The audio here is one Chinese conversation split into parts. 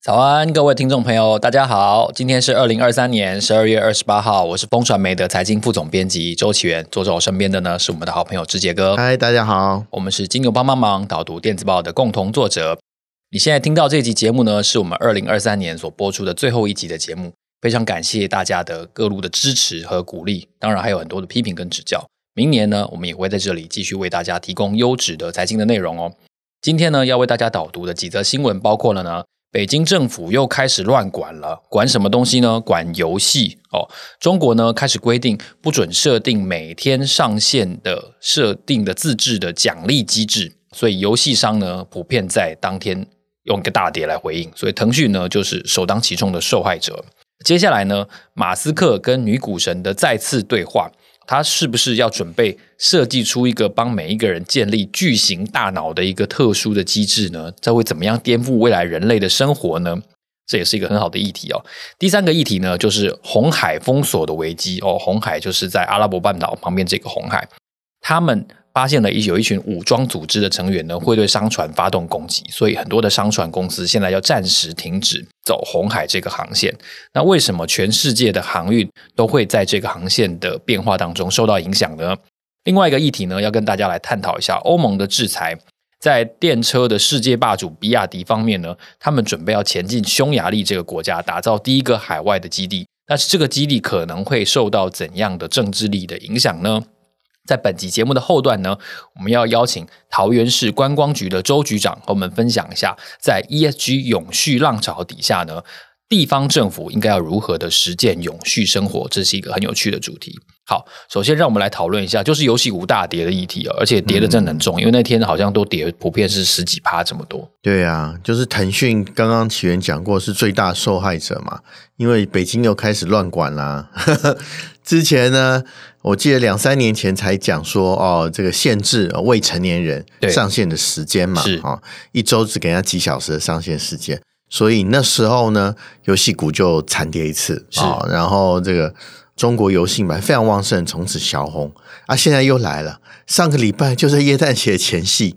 早安，各位听众朋友，大家好。今天是二零二三年十二月二十八号，我是风传媒的财经副总编辑周启源。坐在我身边的呢是我们的好朋友志杰哥。嗨，大家好。我们是金牛帮帮忙导读电子报的共同作者。你现在听到这集节目呢，是我们二零二三年所播出的最后一集的节目。非常感谢大家的各路的支持和鼓励，当然还有很多的批评跟指教。明年呢，我们也会在这里继续为大家提供优质的财经的内容哦。今天呢，要为大家导读的几则新闻包括了呢。北京政府又开始乱管了，管什么东西呢？管游戏哦。中国呢开始规定不准设定每天上线的设定的自制的奖励机制，所以游戏商呢普遍在当天用一个大跌来回应，所以腾讯呢就是首当其冲的受害者。接下来呢，马斯克跟女股神的再次对话。他是不是要准备设计出一个帮每一个人建立巨型大脑的一个特殊的机制呢？这会怎么样颠覆未来人类的生活呢？这也是一个很好的议题哦。第三个议题呢，就是红海封锁的危机哦。红海就是在阿拉伯半岛旁边这个红海，他们。发现了一有一群武装组织的成员呢，会对商船发动攻击，所以很多的商船公司现在要暂时停止走红海这个航线。那为什么全世界的航运都会在这个航线的变化当中受到影响呢？另外一个议题呢，要跟大家来探讨一下欧盟的制裁，在电车的世界霸主比亚迪方面呢，他们准备要前进匈牙利这个国家，打造第一个海外的基地。但是这个基地可能会受到怎样的政治力的影响呢？在本集节目的后段呢，我们要邀请桃园市观光局的周局长和我们分享一下，在 ESG 永续浪潮底下呢，地方政府应该要如何的实践永续生活，这是一个很有趣的主题。好，首先让我们来讨论一下，就是游戏股大跌的议题哦，而且跌的真的很重，嗯，因为那天好像都跌，普遍是十几趴这么多。对啊，就是腾讯刚刚起源讲过是最大受害者嘛，因为北京又开始乱管啦。之前呢，我记得两三年前才讲说哦，这个限制未成年人上线的时间嘛，是啊，一周只给人家几小时的上线时间，所以那时候呢，游戏股就惨跌一次啊，然后这个。中国游戏嘛非常旺盛，从此小红啊，现在又来了。上个礼拜就在耶诞节前夕，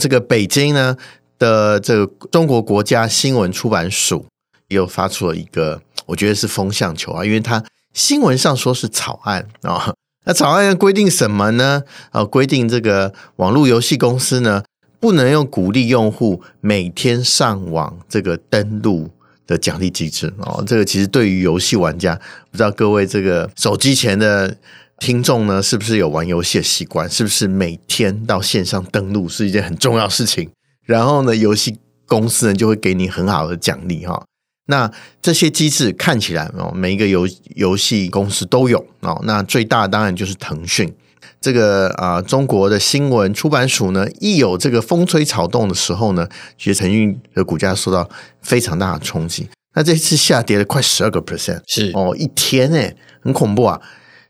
这个北京呢的这个中国国家新闻出版署又发出了一个，我觉得是风向球啊，因为它新闻上说是草案啊，那草案要规定什么呢？啊，规定这个网络游戏公司呢不能用鼓励用户每天上网这个登录。的奖励机制哦，这个其实对于游戏玩家，不知道各位这个手机前的听众呢，是不是有玩游戏的习惯？是不是每天到线上登录是一件很重要的事情？然后呢，游戏公司呢就会给你很好的奖励哈。那这些机制看起来哦，每一个游游戏公司都有哦。那最大的当然就是腾讯。这个啊、呃，中国的新闻出版署呢，一有这个风吹草动的时候呢，其实腾讯的股价受到非常大的冲击。那这次下跌了快十二个 percent，是哦，一天诶，很恐怖啊！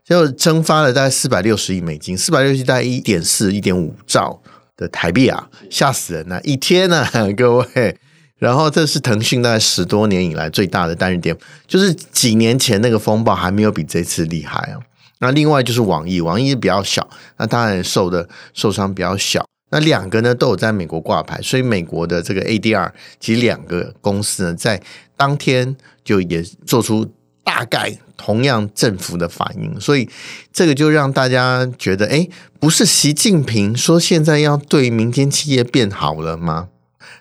就蒸发了大概四百六十亿美金，四百六十亿大概一点四、一点五兆的台币啊，吓死人了！一天啊，各位。然后这是腾讯大概十多年以来最大的单日跌幅，就是几年前那个风暴还没有比这次厉害啊。那另外就是网易，网易比较小，那当然受的受伤比较小。那两个呢都有在美国挂牌，所以美国的这个 ADR 其实两个公司呢在当天就也做出大概同样振幅的反应，所以这个就让大家觉得，哎，不是习近平说现在要对民间企业变好了吗？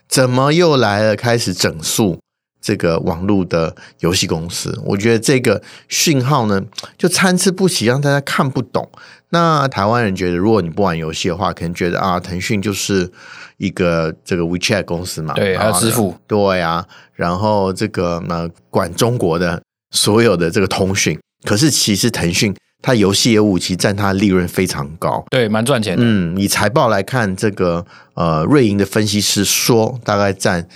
怎么又来了开始整肃？这个网络的游戏公司，我觉得这个讯号呢，就参差不齐，让大家看不懂。那台湾人觉得，如果你不玩游戏的话，可能觉得啊，腾讯就是一个这个 WeChat 公司嘛，对，还有支付，对啊。然后这个呢，管中国的所有的这个通讯。可是其实腾讯它游戏业务其实占它的利润非常高，对，蛮赚钱的。嗯，以财报来看，这个呃，瑞银的分析师说，大概占。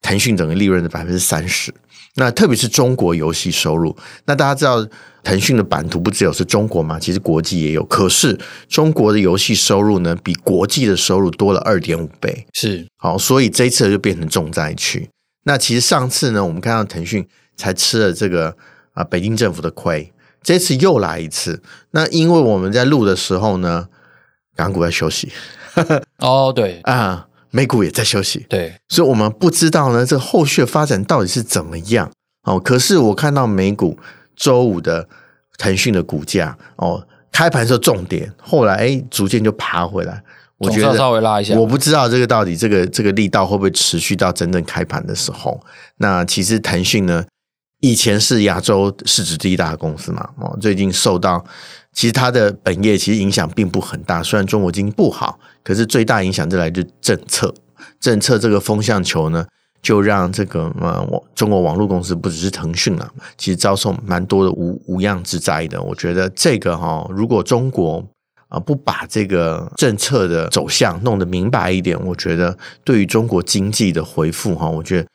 腾讯整个利润的百分之三十，那特别是中国游戏收入，那大家知道腾讯的版图不只有是中国嘛，其实国际也有。可是中国的游戏收入呢，比国际的收入多了二点五倍，是好，所以这一次就变成重灾区。那其实上次呢，我们看到腾讯才吃了这个啊北京政府的亏，这次又来一次。那因为我们在录的时候呢，港股在休息，哦，对啊。美股也在休息，对，所以我们不知道呢，这个后续的发展到底是怎么样哦。可是我看到美股周五的腾讯的股价哦，开盘时候重点，后来哎逐渐就爬回来。我觉得稍微拉一下，我不知道这个到底这个这个力道会不会持续到真正开盘的时候。那其实腾讯呢，以前是亚洲市值第一大的公司嘛，哦，最近受到。其实它的本业其实影响并不很大，虽然中国经济不好，可是最大影响就来自政策。政策这个风向球呢，就让这个呃，中国网络公司不只是腾讯啊，其实遭受蛮多的无无样之灾的。我觉得这个哈，如果中国啊不把这个政策的走向弄得明白一点，我觉得对于中国经济的回复哈，我觉得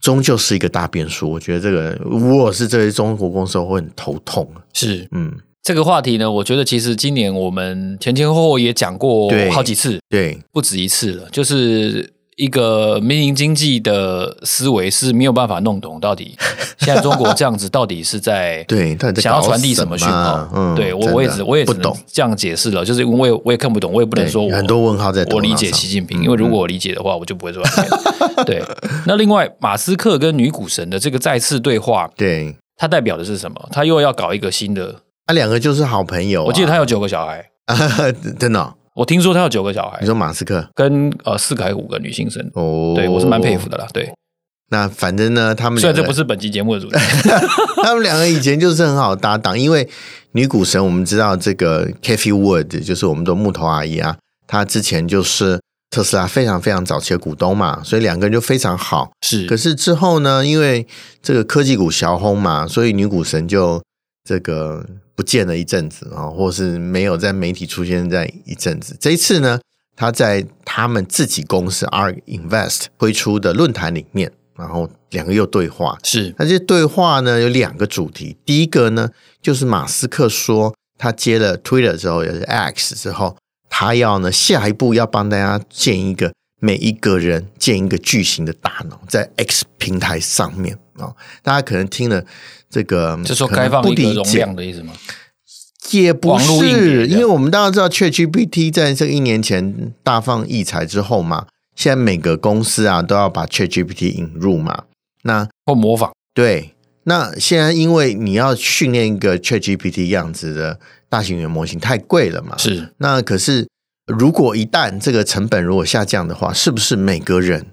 终究是一个大变数。我觉得这个如果是这些中国公司，我会很头痛。是，嗯。这个话题呢，我觉得其实今年我们前前后后也讲过好几次，对，对不止一次了。就是一个民营经济的思维是没有办法弄懂，到底 现在中国这样子到底是在 对想要传递什么讯号？嗯，对我我也只我也不懂这样解释了，就是因为我也我也看不懂，我也不能说我很多问号在。我理解习近平，因为如果我理解的话，我就不会说。对，那另外马斯克跟女股神的这个再次对话，对，它代表的是什么？他又要搞一个新的。他两个就是好朋友，我记得他有九个小孩，真的。我听说他有九个小孩。你说马斯克跟呃四个还是五个女性生哦，对我是蛮佩服的啦。对，那反正呢，他们虽然这不是本期节目的主题，他们两个以前就是很好搭档。因为女股神，我们知道这个 Cathie Wood 就是我们的木头阿姨啊，她之前就是特斯拉非常非常早期的股东嘛，所以两个人就非常好。是，可是之后呢，因为这个科技股小红嘛，所以女股神就这个。不见了一阵子啊，或是没有在媒体出现在一阵子。这一次呢，他在他们自己公司 ARK Invest 推出的论坛里面，然后两个又对话。是，那这对话呢有两个主题。第一个呢，就是马斯克说他接了 Twitter 之后，也是 X 之后，他要呢下一步要帮大家建一个每一个人建一个巨型的大脑在 X 平台上面啊。大家可能听了。这个就说开放一个容量的意思吗？也不是，因为我们大家知道，ChatGPT 在这一年前大放异彩之后嘛，现在每个公司啊都要把 ChatGPT 引入嘛。那或模仿对，那现在因为你要训练一个 ChatGPT 样子的大型语言模型太贵了嘛。是，那可是如果一旦这个成本如果下降的话，是不是每个人？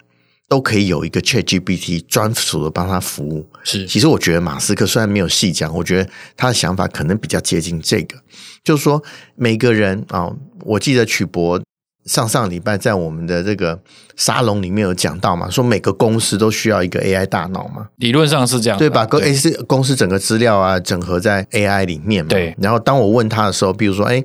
都可以有一个 ChatGPT 专属的帮他服务。是，其实我觉得马斯克虽然没有细讲，我觉得他的想法可能比较接近这个，就是说每个人啊，我记得曲博上上礼拜在我们的这个沙龙里面有讲到嘛，说每个公司都需要一个 AI 大脑嘛，理论上是这样，对吧？公 A 是公司整个资料啊整合在 AI 里面嘛。对。然后当我问他的时候，比如说，哎。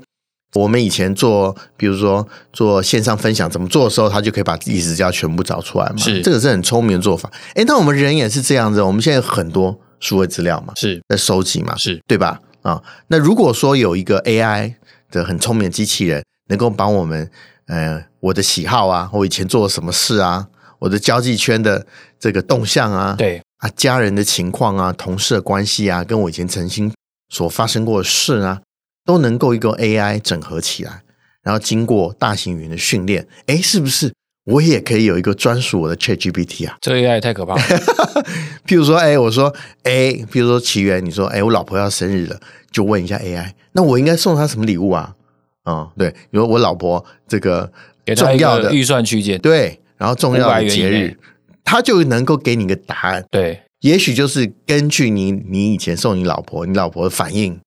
我们以前做，比如说做线上分享怎么做的时候，他就可以把历史资料全部找出来嘛。是，这个是很聪明的做法。诶，那我们人也是这样子，我们现在有很多数位资料嘛，是在收集嘛，是对吧？啊，那如果说有一个 AI 的很聪明的机器人，能够帮我们，呃，我的喜好啊，我以前做了什么事啊，我的交际圈的这个动向啊，对啊，家人的情况啊，同事的关系啊，跟我以前曾经所发生过的事啊。都能够一个 AI 整合起来，然后经过大型语言的训练，哎，是不是我也可以有一个专属我的 ChatGPT 啊？这个 AI 太可怕了。譬如说，哎，我说，哎，譬如说奇缘，你说，哎，我老婆要生日了，就问一下 AI，那我应该送她什么礼物啊？啊、嗯，对，比如我老婆这个重要的预算区间，对，然后重要的节日，他就能够给你一个答案。对，也许就是根据你你以前送你老婆，你老婆的反应。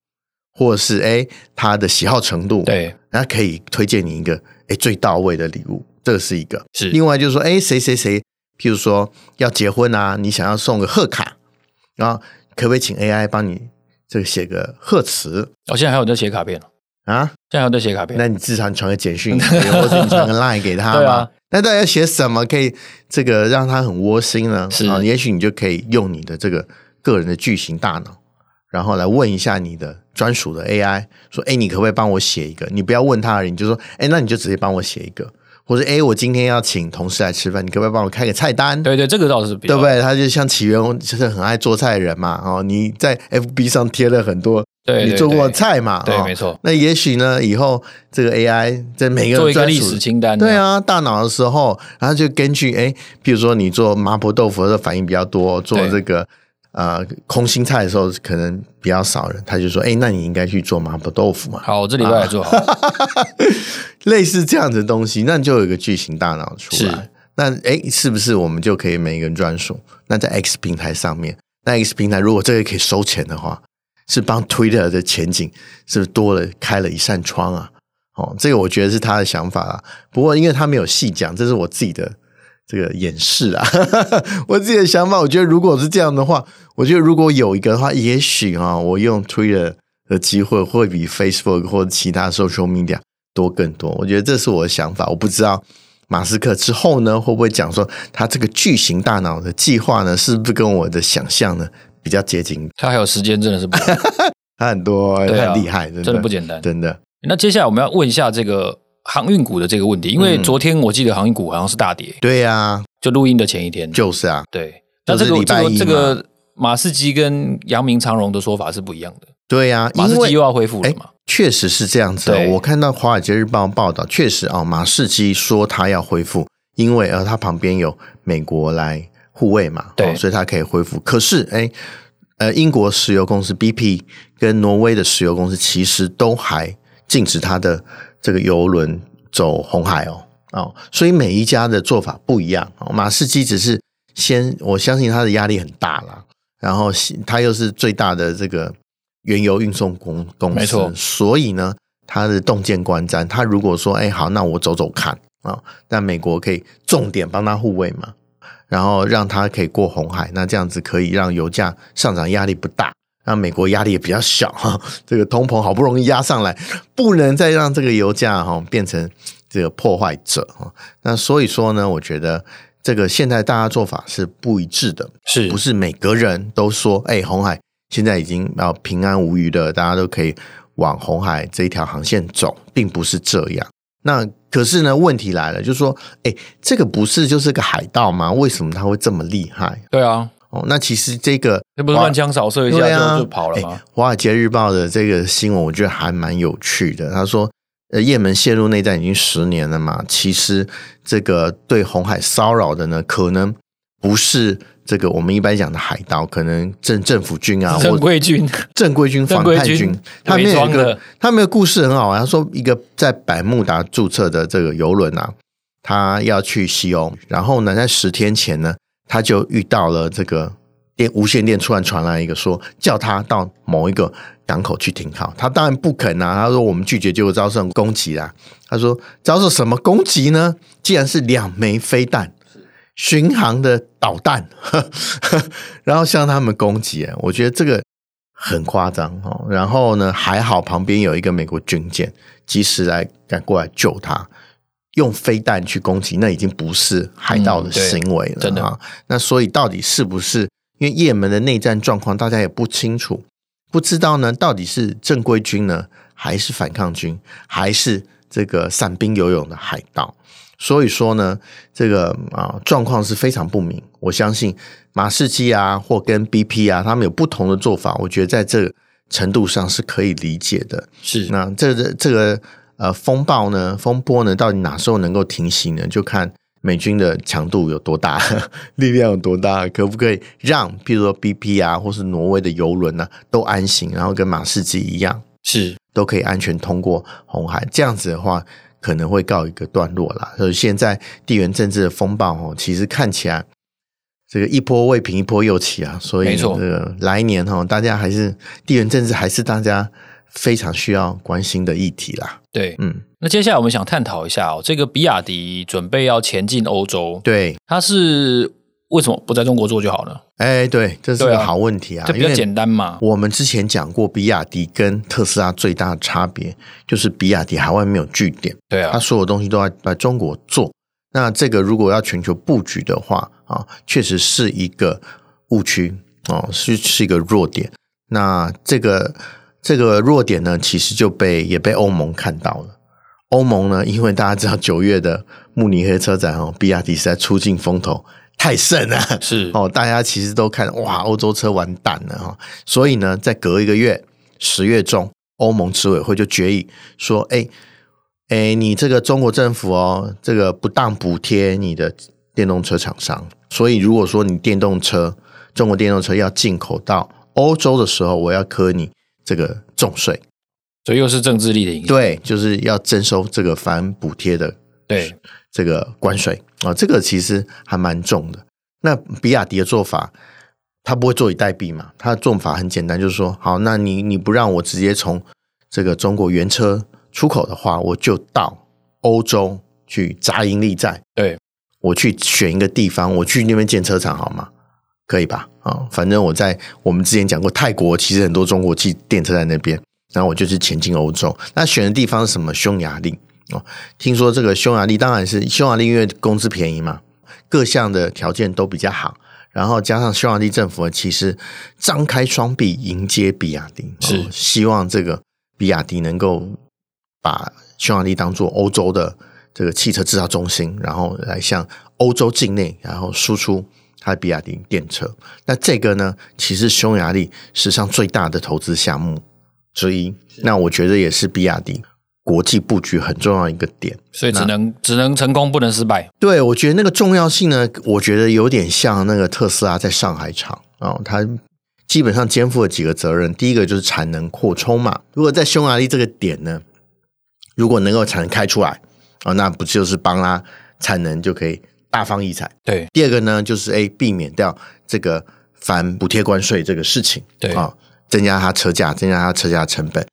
或者是哎，他的喜好程度，对，然后可以推荐你一个哎最到位的礼物，这个是一个。是另外就是说，哎，谁谁谁，譬如说要结婚啊，你想要送个贺卡，然后可不可以请 AI 帮你这个写个贺词？哦，现在还有在写卡片啊，现在还在写卡片？那你至少传个简讯，或者你传个 line 给他嘛。对啊，那大家写什么可以这个让他很窝心呢？是啊，也许你就可以用你的这个个人的巨型大脑，然后来问一下你的专属的 AI，说：“哎，你可不可以帮我写一个？”你不要问他而已，你就说：“哎，那你就直接帮我写一个。”或者哎，我今天要请同事来吃饭，你可不可以帮我开个菜单？对对，这个倒是比较对不对？他就像起源，就是很爱做菜的人嘛。哦，你在 FB 上贴了很多对你做过菜嘛？对，哦、没错。那也许呢，以后这个 AI 在每个做一个历史清单，对啊，大脑的时候，然后就根据哎，比如说你做麻婆豆腐的反应比较多，做这个。呃，空心菜的时候可能比较少人，他就说：“哎，那你应该去做麻婆豆腐嘛。”好，我这礼拜来做好。啊、类似这样子的东西，那就有一个巨型大脑出来。那哎，是不是我们就可以每个人专属？那在 X 平台上面，那 X 平台如果这个可以收钱的话，是帮 Twitter 的前景是不是多了开了一扇窗啊？哦，这个我觉得是他的想法啊。不过因为他没有细讲，这是我自己的。这个演示啊，我自己的想法，我觉得如果是这样的话，我觉得如果有一个的话，也许啊，我用 Twitter 的机会会比 Facebook 或者其他 social media 多更多。我觉得这是我的想法，我不知道马斯克之后呢会不会讲说他这个巨型大脑的计划呢，是不是跟我的想象呢比较接近？他还有时间，真的是不，他很多，他很厉害，真的，真的不简单，真的。那接下来我们要问一下这个。航运股的这个问题，因为昨天我记得航运股好像是大跌。嗯、对呀、啊，就录音的前一天。就是啊，对。那这个这个这个马士基跟阳明长荣的说法是不一样的。对呀、啊，马士基又要恢复了嘛？确实是这样子。对我看到《华尔街日报》报道，确实啊、哦，马士基说他要恢复，因为呃，他旁边有美国来护卫嘛，对、哦，所以他可以恢复。可是，哎，呃，英国石油公司 BP 跟挪威的石油公司其实都还禁止他的。这个游轮走红海哦，哦，所以每一家的做法不一样。马士基只是先，我相信他的压力很大啦，然后他又是最大的这个原油运送公公司，没错。所以呢，他的洞见观瞻。他如果说，哎，好，那我走走看啊，那美国可以重点帮他护卫嘛，然后让他可以过红海，那这样子可以让油价上涨压力不大。让美国压力也比较小哈，这个通膨好不容易压上来，不能再让这个油价哈变成这个破坏者哈。那所以说呢，我觉得这个现在大家做法是不一致的，是不是每个人都说，哎，红海现在已经要平安无虞的，大家都可以往红海这一条航线走，并不是这样。那可是呢，问题来了，就是说，哎，这个不是就是个海盗吗？为什么他会这么厉害？对啊。哦，那其实这个那不是乱枪扫射一下就、啊、就跑了吗？《华尔街日报》的这个新闻，我觉得还蛮有趣的。他说，呃，也门陷入内战已经十年了嘛，其实这个对红海骚扰的呢，可能不是这个我们一般讲的海盗，可能政政府军啊，正 规军、正规军、反叛军。他们有一个，他们的故事很好玩。他说，一个在百慕达注册的这个游轮啊，他要去西欧，然后呢，在十天前呢。他就遇到了这个电无线电，突然传来一个说，叫他到某一个港口去停靠。他当然不肯啊，他说我们拒绝，就会遭受攻击啦。他说遭受什么攻击呢？既然是两枚飞弹，巡航的导弹，然后向他们攻击，我觉得这个很夸张哦。然后呢，还好旁边有一个美国军舰，及时来赶过来救他。用飞弹去攻击，那已经不是海盗的行为了，嗯、真的啊。那所以到底是不是？因为也门的内战状况，大家也不清楚，不知道呢，到底是正规军呢，还是反抗军，还是这个散兵游勇的海盗？所以说呢，这个啊状况是非常不明。我相信马士基啊，或跟 BP 啊，他们有不同的做法，我觉得在这个程度上是可以理解的。是，那这个这个。呃，风暴呢，风波呢，到底哪时候能够停息呢？就看美军的强度有多大，力量有多大，可不可以让，譬如说 BP 啊，或是挪威的油轮呢，都安行，然后跟马士基一样，是都可以安全通过红海。这样子的话，可能会告一个段落啦。所以现在地缘政治的风暴哦，其实看起来这个一波未平，一波又起啊。所以这个来年哈，大家还是地缘政治还是大家。非常需要关心的议题啦。对，嗯，那接下来我们想探讨一下哦，这个比亚迪准备要前进欧洲，对，它是为什么不在中国做就好了？哎，对，这是个好问题啊，就比较简单嘛。我们之前讲过，比亚迪跟特斯拉最大的差别就是比亚迪海外没有据点，对啊，它所有东西都在在中国做。那这个如果要全球布局的话啊，确实是一个误区哦，是是一个弱点。那这个这个弱点呢，其实就被也被欧盟看到了。欧盟呢，因为大家知道九月的慕尼黑车展哦，比亚迪实在出尽风头。太盛了，是 哦，大家其实都看哇，欧洲车完蛋了哈，所以呢，在隔一个月，十月中，欧盟执委会就决议说，哎哎，你这个中国政府哦，这个不当补贴你的电动车厂商，所以如果说你电动车中国电动车要进口到欧洲的时候，我要磕你这个重税，所以又是政治力的影响，对，就是要征收这个反补贴的。对这个关税啊，这个其实还蛮重的。那比亚迪的做法，他不会坐以待毙嘛？他的做法很简单，就是说，好，那你你不让我直接从这个中国原车出口的话，我就到欧洲去扎营利债。对，我去选一个地方，我去那边建车厂，好吗？可以吧？啊，反正我在我们之前讲过，泰国其实很多中国汽电车在那边，然后我就是前进欧洲。那选的地方是什么？匈牙利。哦，听说这个匈牙利当然是匈牙利，因为工资便宜嘛，各项的条件都比较好，然后加上匈牙利政府其实张开双臂迎接比亚迪，是希望这个比亚迪能够把匈牙利当做欧洲的这个汽车制造中心，然后来向欧洲境内然后输出它的比亚迪电车。那这个呢，其实匈牙利史上最大的投资项目之一，那我觉得也是比亚迪。国际布局很重要一个点，所以只能只能成功，不能失败。对，我觉得那个重要性呢，我觉得有点像那个特斯拉在上海厂啊，它基本上肩负了几个责任。第一个就是产能扩充嘛，如果在匈牙利这个点呢，如果能够产能开出来啊，那不就是帮他产能就可以大放异彩？对。第二个呢，就是诶避免掉这个反补贴关税这个事情，对啊，增加它车价，增加它车价成本。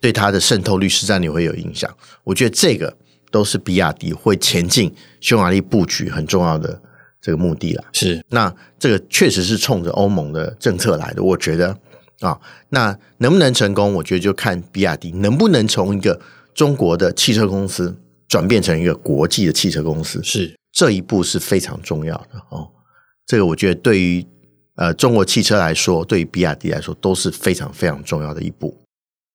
对它的渗透率实战率会有影响，我觉得这个都是比亚迪会前进匈牙利布局很重要的这个目的了。是，那这个确实是冲着欧盟的政策来的。我觉得啊，那能不能成功？我觉得就看比亚迪能不能从一个中国的汽车公司转变成一个国际的汽车公司。是，这一步是非常重要的哦。这个我觉得对于呃中国汽车来说，对于比亚迪来说都是非常非常重要的一步。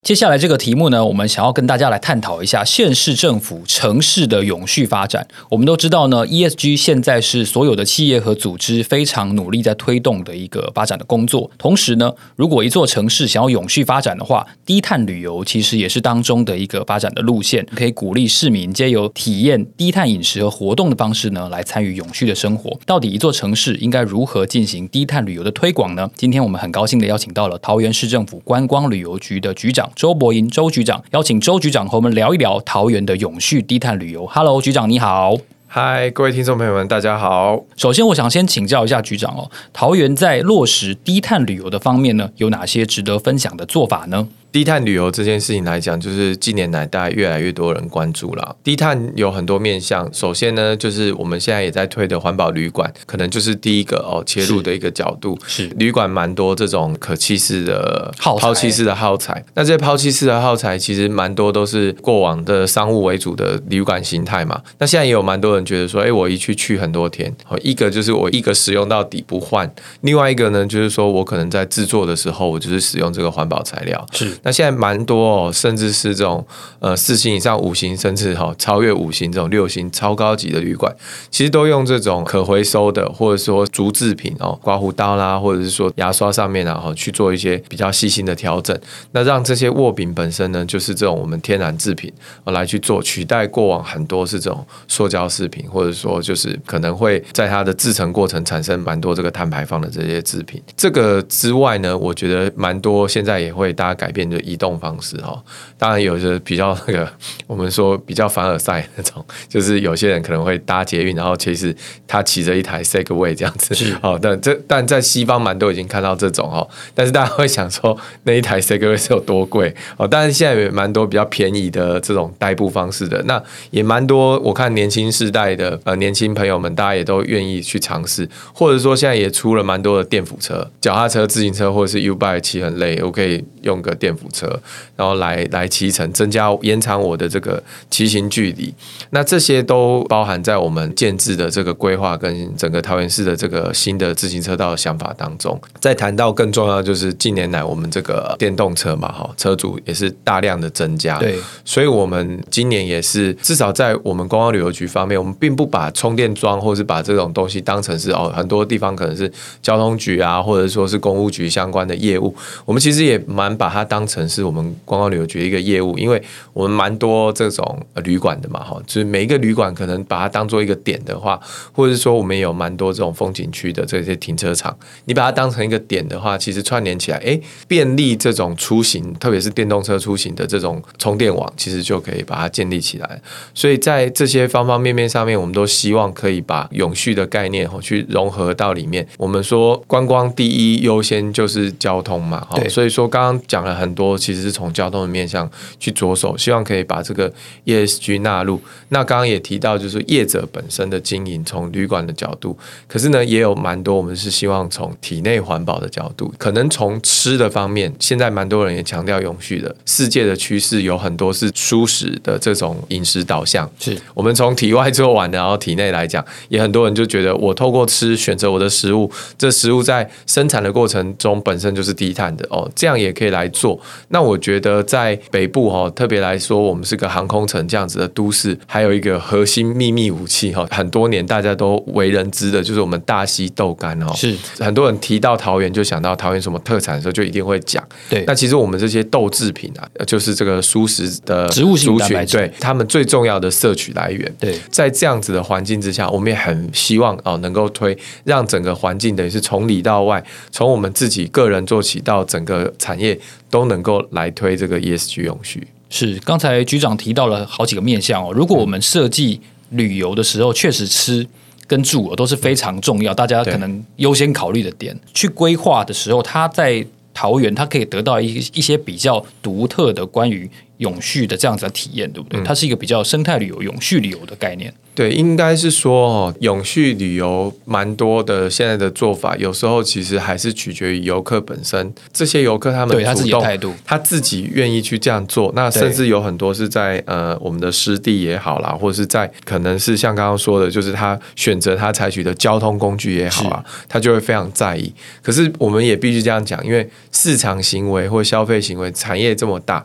接下来这个题目呢，我们想要跟大家来探讨一下县市政府城市的永续发展。我们都知道呢，ESG 现在是所有的企业和组织非常努力在推动的一个发展的工作。同时呢，如果一座城市想要永续发展的话，低碳旅游其实也是当中的一个发展的路线，可以鼓励市民皆由体验低碳饮食和活动的方式呢，来参与永续的生活。到底一座城市应该如何进行低碳旅游的推广呢？今天我们很高兴的邀请到了桃园市政府观光旅游局的局长。周伯银周局长，邀请周局长和我们聊一聊桃园的永续低碳旅游。Hello，局长你好。嗨，各位听众朋友们，大家好。首先，我想先请教一下局长哦，桃园在落实低碳旅游的方面呢，有哪些值得分享的做法呢？低碳旅游这件事情来讲，就是近年来大家越来越多人关注了。低碳有很多面向，首先呢，就是我们现在也在推的环保旅馆，可能就是第一个哦切入的一个角度。是，是旅馆蛮多这种可弃式的耗抛弃式的耗材，那这些抛弃式的耗材其实蛮多都是过往的商务为主的旅馆形态嘛。那现在也有蛮多人觉得说，哎，我一去去很多天，哦一个就是我一个使用到底不换，另外一个呢就是说我可能在制作的时候，我就是使用这个环保材料。是。那现在蛮多哦，甚至是这种呃四星以上、五星，甚至哈超越五星这种六星超高级的旅馆，其实都用这种可回收的，或者说竹制品哦，刮胡刀啦，或者是说牙刷上面啊，哈去做一些比较细心的调整，那让这些握柄本身呢，就是这种我们天然制品来去做取代过往很多是这种塑胶制品，或者说就是可能会在它的制成过程产生蛮多这个碳排放的这些制品。这个之外呢，我觉得蛮多现在也会大家改变。的移动方式哈。当然有些比较那个，我们说比较凡尔赛那种，就是有些人可能会搭捷运，然后其实他骑着一台 Segway 这样子，是哦。但这但在西方蛮多已经看到这种哦，但是大家会想说那一台 Segway 是有多贵哦？但是现在也蛮多比较便宜的这种代步方式的，那也蛮多。我看年轻世代的呃年轻朋友们，大家也都愿意去尝试，或者说现在也出了蛮多的电辅车、脚踏车、自行车，或者是 U-Bike 骑很累，我可以用个电辅车，然后来来骑乘，增加延长我的这个骑行距离。那这些都包含在我们建制的这个规划跟整个桃园市的这个新的自行车道的想法当中。再谈到更重要的就是近年来我们这个电动车嘛，哈，车主也是大量的增加，对，所以我们今年也是至少在我们观光旅游局方面，我们并不把充电桩或是把这种东西当成是哦，很多地方可能是交通局啊，或者说是公务局相关的业务，我们其实也蛮把它当成是我们观光旅游局的一个业务，因为我们蛮多这种旅馆的嘛，哈，就是每一个旅馆可能把它当做一个点的话，或者是说我们有蛮多这种风景区的这些停车场，你把它当成一个点的话，其实串联起来，哎，便利这种出行，特别是电动车出行的这种充电网，其实就可以把它建立起来。所以在这些方方面面上面，我们都希望可以把永续的概念去融合到里面。我们说观光第一优先就是交通嘛，哈，所以说刚刚讲了很多，其实是从交通的面向去着手，希望可以把这个 ESG 纳入。那刚刚也提到，就是业者本身的经营，从旅馆的角度，可是呢，也有蛮多我们是希望从体内环保的角度，可能从吃的方面，现在蛮多人也强调永续的。世界的趋势有很多是蔬食的这种饮食导向，是我们从体外做完的，然后体内来讲，也很多人就觉得我透过吃选择我的食物，这食物在生产的过程中本身就是低碳的哦，这样也可以来做。那我觉得在北部哈，特别来说，我们是个航空城这样子的都市，还有一个核心秘密武器哈，很多年大家都为人知的，就是我们大溪豆干哦。是很多人提到桃园就想到桃园什么特产的时候，就一定会讲。对，那其实我们这些豆制品啊，就是这个蔬食的植物性蛋白质，对，他们最重要的摄取来源。对，在这样子的环境之下，我们也很希望哦，能够推让整个环境等于是从里到外，从我们自己个人做起，到整个产业都能够来推这个 ESG 永续。是，刚才局长提到了好几个面向哦。如果我们设计旅游的时候，确实吃跟住哦都是非常重要，大家可能优先考虑的点。去规划的时候，他在桃园，他可以得到一一些比较独特的关于永续的这样子的体验，对不对？它是一个比较生态旅游、永续旅游的概念。对，应该是说哦，永续旅游蛮多的。现在的做法，有时候其实还是取决于游客本身。这些游客他们对他自己的态度，他自己愿意去这样做。那甚至有很多是在呃我们的湿地也好啦，或者是在可能是像刚刚说的，就是他选择他采取的交通工具也好啊，他就会非常在意。可是我们也必须这样讲，因为市场行为或消费行为产业这么大。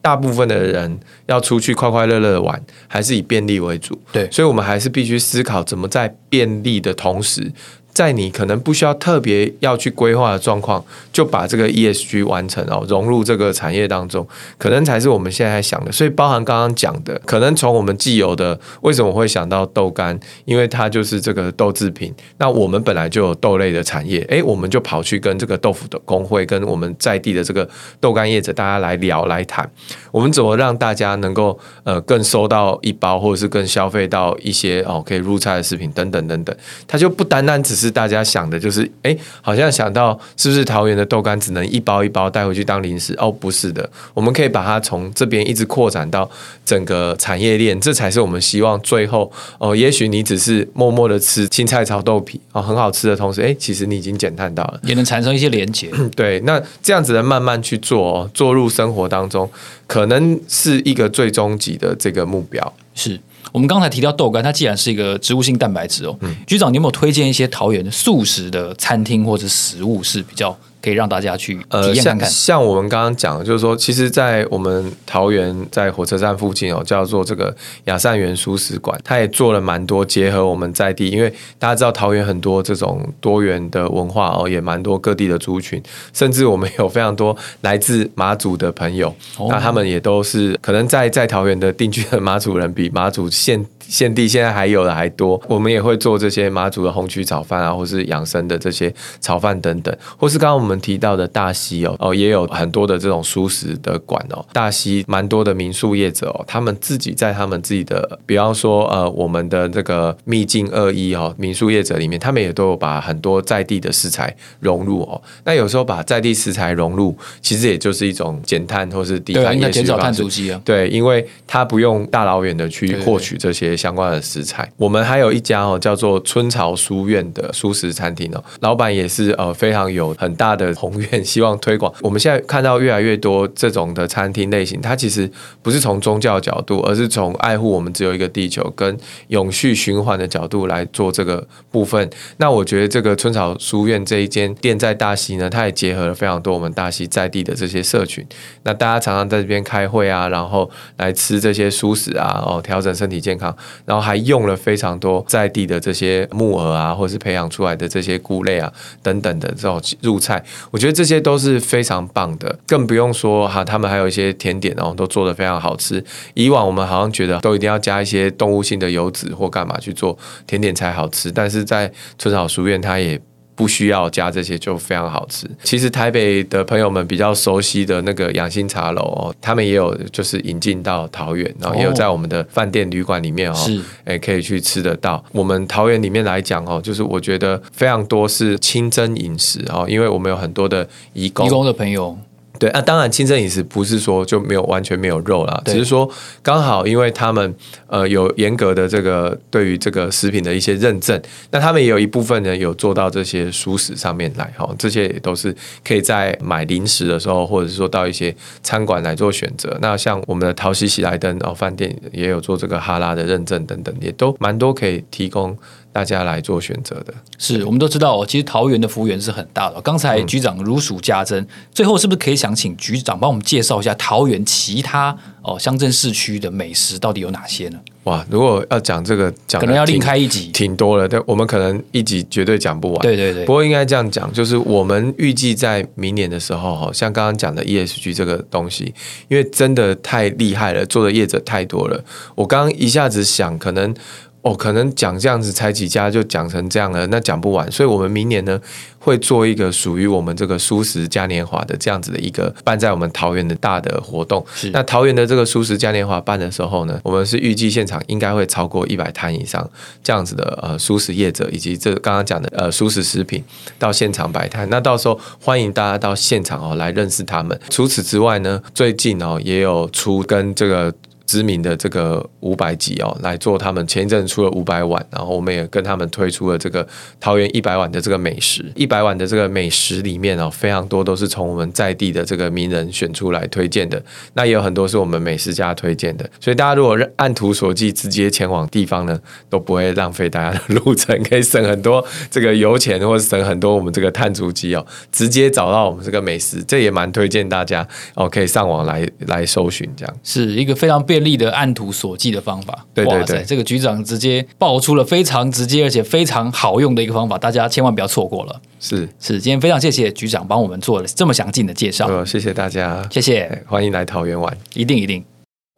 大部分的人要出去快快乐乐的玩，还是以便利为主。对，所以我们还是必须思考怎么在便利的同时。在你可能不需要特别要去规划的状况，就把这个 ESG 完成哦，融入这个产业当中，可能才是我们现在想的。所以包含刚刚讲的，可能从我们既有的，为什么会想到豆干？因为它就是这个豆制品。那我们本来就有豆类的产业，诶，我们就跑去跟这个豆腐的工会，跟我们在地的这个豆干业者，大家来聊来谈，我们怎么让大家能够呃更收到一包，或者是更消费到一些哦可以入菜的食品等等等等，它就不单单只是。大家想的就是，哎，好像想到是不是桃园的豆干只能一包一包带回去当零食？哦，不是的，我们可以把它从这边一直扩展到整个产业链，这才是我们希望最后哦。也许你只是默默的吃青菜炒豆皮哦，很好吃的同时，哎，其实你已经减碳到了，也能产生一些连结。对，那这样子的慢慢去做哦，做入生活当中，可能是一个最终极的这个目标。是。我们刚才提到豆干，它既然是一个植物性蛋白质哦，嗯、局长，你有没有推荐一些桃园素食的餐厅或者食物是比较？可以让大家去体验看像，像我们刚刚讲的，就是说，其实，在我们桃园在火车站附近哦，叫做这个雅善园蔬食馆，它也做了蛮多结合我们在地，因为大家知道桃园很多这种多元的文化哦，也蛮多各地的族群，甚至我们有非常多来自马祖的朋友，哦、那他们也都是可能在在桃园的定居的马祖人，比马祖现现地现在还有的还多。我们也会做这些马祖的红曲炒饭啊，或是养生的这些炒饭等等，或是刚刚我们提到的大溪哦哦，也有很多的这种蔬食的馆哦。大溪蛮多的民宿业者哦，他们自己在他们自己的，比方说呃，我们的这个秘境二一哦，民宿业者里面，他们也都有把很多在地的食材融入哦。那有时候把在地食材融入，其实也就是一种减碳或是低碳业减少碳足迹啊。对，因为他不用大老远的去获取这些相关的食材。我们还有一家哦，叫做春潮书院的素食餐厅哦，老板也是呃非常有很大的宏愿，希望推广。我们现在看到越来越多这种的餐厅类型，它其实不是从宗教角度，而是从爱护我们只有一个地球跟永续循环的角度来做这个部分。那我觉得这个春潮书院这一间店在大溪呢，它也结合了非常多我们大溪在地的这些社群。那大家常常在这边开会啊，然后来吃这些素食啊，哦，调整身体健康，然后还用了非常多在地的这些木耳啊，或是培养出来的这些菇类啊等等的这种入菜。我觉得这些都是非常棒的，更不用说哈，他们还有一些甜点哦，都做得非常好吃。以往我们好像觉得都一定要加一些动物性的油脂或干嘛去做甜点才好吃，但是在春草书院，它也不需要加这些就非常好吃。其实台北的朋友们比较熟悉的那个养心茶楼哦，他们也有就是引进到桃园，然后也有在我们的饭店旅馆里面哦，是诶可以去吃得到。我们桃园里面来讲哦，就是我觉得非常多是清真饮食哦，因为我们有很多的移工，移工的朋友。对啊，当然清真饮食不是说就没有完全没有肉啦，只是说刚好因为他们呃有严格的这个对于这个食品的一些认证，那他们也有一部分人有做到这些熟食上面来哈，这些也都是可以在买零食的时候，或者是说到一些餐馆来做选择。那像我们的陶西喜来登哦饭店也有做这个哈拉的认证等等，也都蛮多可以提供。大家来做选择的，是我们都知道哦。其实桃园的幅员是很大的。刚才局长如数家珍，嗯、最后是不是可以想请局长帮我们介绍一下桃园其他哦乡镇市区的美食到底有哪些呢？哇，如果要讲这个，讲可能要另开一集，挺多了。但我们可能一集绝对讲不完。对对对。不过应该这样讲，就是我们预计在明年的时候，哈，像刚刚讲的 ESG 这个东西，因为真的太厉害了，做的业者太多了。我刚刚一下子想，可能。哦，可能讲这样子才几家就讲成这样了，那讲不完。所以，我们明年呢会做一个属于我们这个蔬食嘉年华的这样子的一个办在我们桃园的大的活动。是那桃园的这个蔬食嘉年华办的时候呢，我们是预计现场应该会超过一百摊以上这样子的呃蔬食业者以及这刚刚讲的呃蔬食食品到现场摆摊。那到时候欢迎大家到现场哦来认识他们。除此之外呢，最近哦也有出跟这个。知名的这个五百集哦，来做他们前一阵出了五百碗，然后我们也跟他们推出了这个桃园一百碗的这个美食，一百碗的这个美食里面哦，非常多都是从我们在地的这个名人选出来推荐的，那也有很多是我们美食家推荐的，所以大家如果按图索骥直接前往地方呢，都不会浪费大家的路程，可以省很多这个油钱，或者省很多我们这个碳足迹哦，直接找到我们这个美食，这也蛮推荐大家哦，可以上网来来搜寻，这样。是一个非常便。力的按图索骥的方法，对对对，这个局长直接爆出了非常直接而且非常好用的一个方法，大家千万不要错过了。是。是，今天非常谢谢局长帮我们做了这么详尽的介绍，谢谢大家，谢谢，欢迎来桃园玩，一定一定。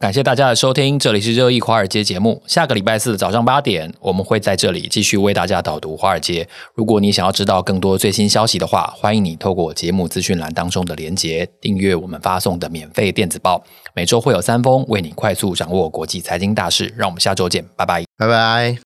感谢大家的收听，这里是热议华尔街节目。下个礼拜四早上八点，我们会在这里继续为大家导读华尔街。如果你想要知道更多最新消息的话，欢迎你透过节目资讯栏当中的连结订阅我们发送的免费电子报。每周会有三封，为你快速掌握国际财经大事。让我们下周见，拜拜，拜拜。